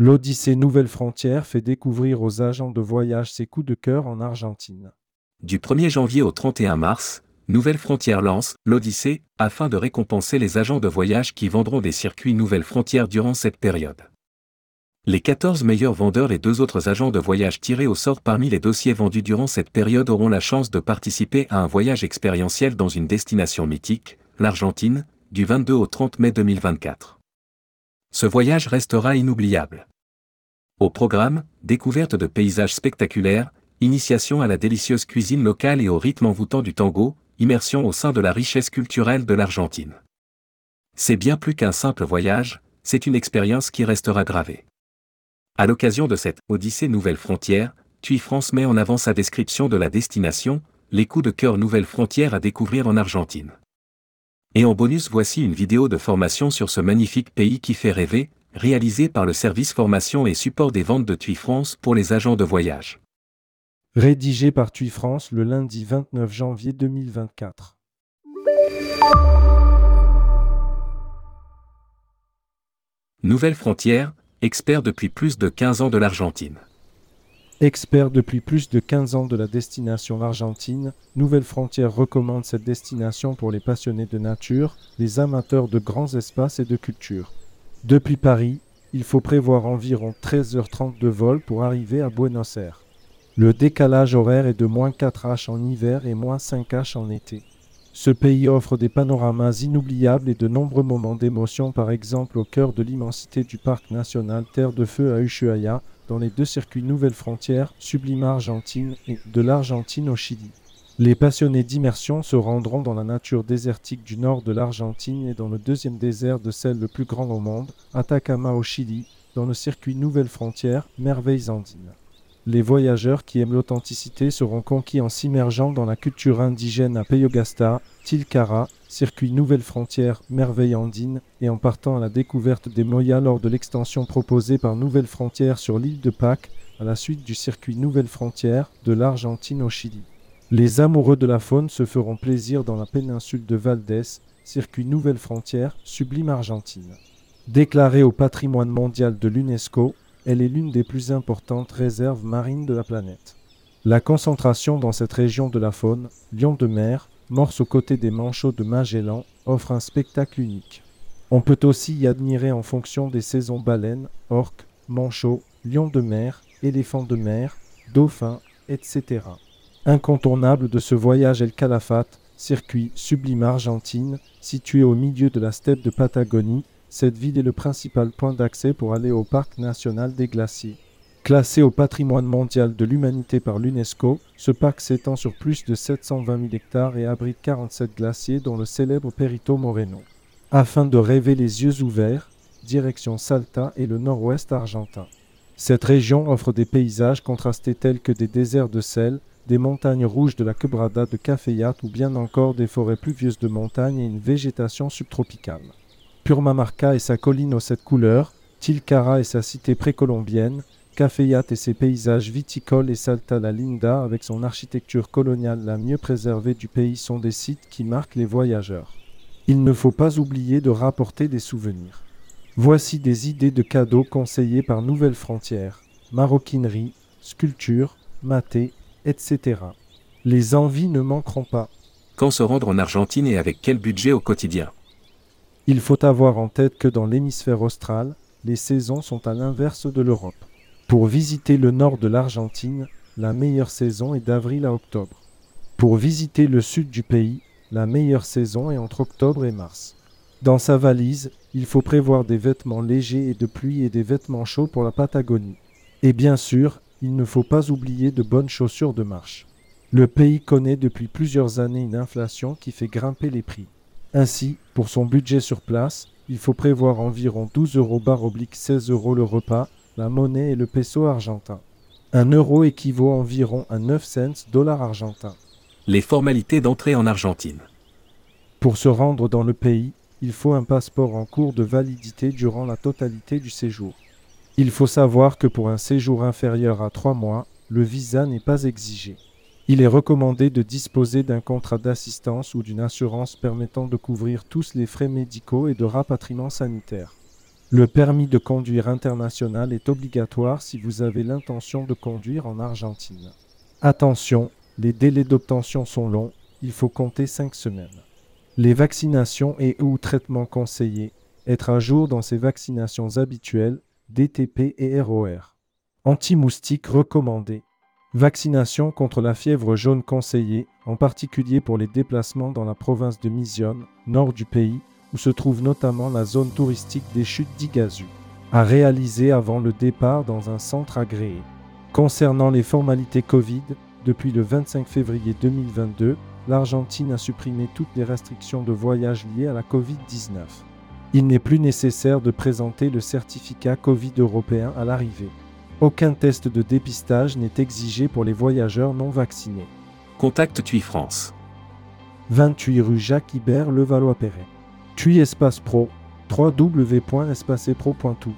L'Odyssée Nouvelle Frontière fait découvrir aux agents de voyage ses coups de cœur en Argentine. Du 1er janvier au 31 mars, Nouvelle Frontière lance l'Odyssée afin de récompenser les agents de voyage qui vendront des circuits Nouvelle Frontière durant cette période. Les 14 meilleurs vendeurs et deux autres agents de voyage tirés au sort parmi les dossiers vendus durant cette période auront la chance de participer à un voyage expérientiel dans une destination mythique, l'Argentine, du 22 au 30 mai 2024. Ce voyage restera inoubliable. Au programme, découverte de paysages spectaculaires, initiation à la délicieuse cuisine locale et au rythme envoûtant du tango, immersion au sein de la richesse culturelle de l'Argentine. C'est bien plus qu'un simple voyage, c'est une expérience qui restera gravée. À l'occasion de cette Odyssée Nouvelle Frontière, TUI France met en avant sa description de la destination, les coups de cœur Nouvelle Frontière à découvrir en Argentine. Et en bonus voici une vidéo de formation sur ce magnifique pays qui fait rêver, réalisée par le service formation et support des ventes de TUI France pour les agents de voyage. Rédigé par TUI France le lundi 29 janvier 2024. Nouvelle Frontière, expert depuis plus de 15 ans de l'Argentine. Expert depuis plus de 15 ans de la destination argentine, Nouvelle Frontière recommande cette destination pour les passionnés de nature, les amateurs de grands espaces et de culture. Depuis Paris, il faut prévoir environ 13h30 de vol pour arriver à Buenos Aires. Le décalage horaire est de moins 4 H en hiver et moins 5 H en été. Ce pays offre des panoramas inoubliables et de nombreux moments d'émotion, par exemple au cœur de l'immensité du parc national Terre de Feu à Ushuaia, dans les deux circuits Nouvelle Frontière, Sublime Argentine et de l'Argentine au Chili. Les passionnés d'immersion se rendront dans la nature désertique du nord de l'Argentine et dans le deuxième désert de celle le plus grand au monde, Atacama au Chili, dans le circuit Nouvelle Frontière, Merveilles andines. Les voyageurs qui aiment l'authenticité seront conquis en s'immergeant dans la culture indigène à Peyogasta, Tilcara, circuit Nouvelle Frontière, Merveille Andine, et en partant à la découverte des Moyas lors de l'extension proposée par Nouvelle Frontière sur l'île de Pâques, à la suite du circuit Nouvelle Frontière de l'Argentine au Chili. Les amoureux de la faune se feront plaisir dans la péninsule de Valdès, circuit Nouvelle Frontière, sublime Argentine. Déclarée au patrimoine mondial de l'UNESCO, elle est l'une des plus importantes réserves marines de la planète. La concentration dans cette région de la faune, lion de mer, morse aux côtés des manchots de Magellan, offre un spectacle unique. On peut aussi y admirer en fonction des saisons baleines, orques, manchots, lions de mer, éléphants de mer, dauphins, etc. Incontournable de ce voyage El Calafate, circuit sublime Argentine, situé au milieu de la steppe de Patagonie, cette ville est le principal point d'accès pour aller au parc national des glaciers. Classé au patrimoine mondial de l'humanité par l'UNESCO, ce parc s'étend sur plus de 720 000 hectares et abrite 47 glaciers dont le célèbre Perito Moreno. Afin de rêver les yeux ouverts, direction Salta et le nord-ouest argentin. Cette région offre des paysages contrastés tels que des déserts de sel, des montagnes rouges de la Quebrada de Cafeyat ou bien encore des forêts pluvieuses de montagne et une végétation subtropicale. Purmamarca et sa colline aux sept couleurs, Tilcara et sa cité précolombienne, Cafeyat et ses paysages viticoles et Salta la Linda avec son architecture coloniale la mieux préservée du pays sont des sites qui marquent les voyageurs. Il ne faut pas oublier de rapporter des souvenirs. Voici des idées de cadeaux conseillés par Nouvelle Frontière. Maroquinerie, sculpture, maté, etc. Les envies ne manqueront pas. Quand se rendre en Argentine et avec quel budget au quotidien? Il faut avoir en tête que dans l'hémisphère austral, les saisons sont à l'inverse de l'Europe. Pour visiter le nord de l'Argentine, la meilleure saison est d'avril à octobre. Pour visiter le sud du pays, la meilleure saison est entre octobre et mars. Dans sa valise, il faut prévoir des vêtements légers et de pluie et des vêtements chauds pour la Patagonie. Et bien sûr, il ne faut pas oublier de bonnes chaussures de marche. Le pays connaît depuis plusieurs années une inflation qui fait grimper les prix. Ainsi, pour son budget sur place, il faut prévoir environ 12 euros barre oblique 16 euros le repas, la monnaie et le peso argentin. Un euro équivaut environ à 9 cents dollars argentins. Les formalités d'entrée en Argentine. Pour se rendre dans le pays, il faut un passeport en cours de validité durant la totalité du séjour. Il faut savoir que pour un séjour inférieur à 3 mois, le visa n'est pas exigé. Il est recommandé de disposer d'un contrat d'assistance ou d'une assurance permettant de couvrir tous les frais médicaux et de rapatriement sanitaire. Le permis de conduire international est obligatoire si vous avez l'intention de conduire en Argentine. Attention, les délais d'obtention sont longs, il faut compter 5 semaines. Les vaccinations et ou traitements conseillés, être à jour dans ces vaccinations habituelles, DTP et ROR. Anti-moustique recommandé. Vaccination contre la fièvre jaune conseillée, en particulier pour les déplacements dans la province de Misiones, nord du pays, où se trouve notamment la zone touristique des chutes d'Iguazu, à réaliser avant le départ dans un centre agréé. Concernant les formalités Covid, depuis le 25 février 2022, l'Argentine a supprimé toutes les restrictions de voyage liées à la Covid-19. Il n'est plus nécessaire de présenter le certificat Covid européen à l'arrivée. Aucun test de dépistage n'est exigé pour les voyageurs non vaccinés. Contacte TUI France. 28 rue Jacques Ibert, Levallois-Perret. TUI Espace Pro, www.espacepro.tout.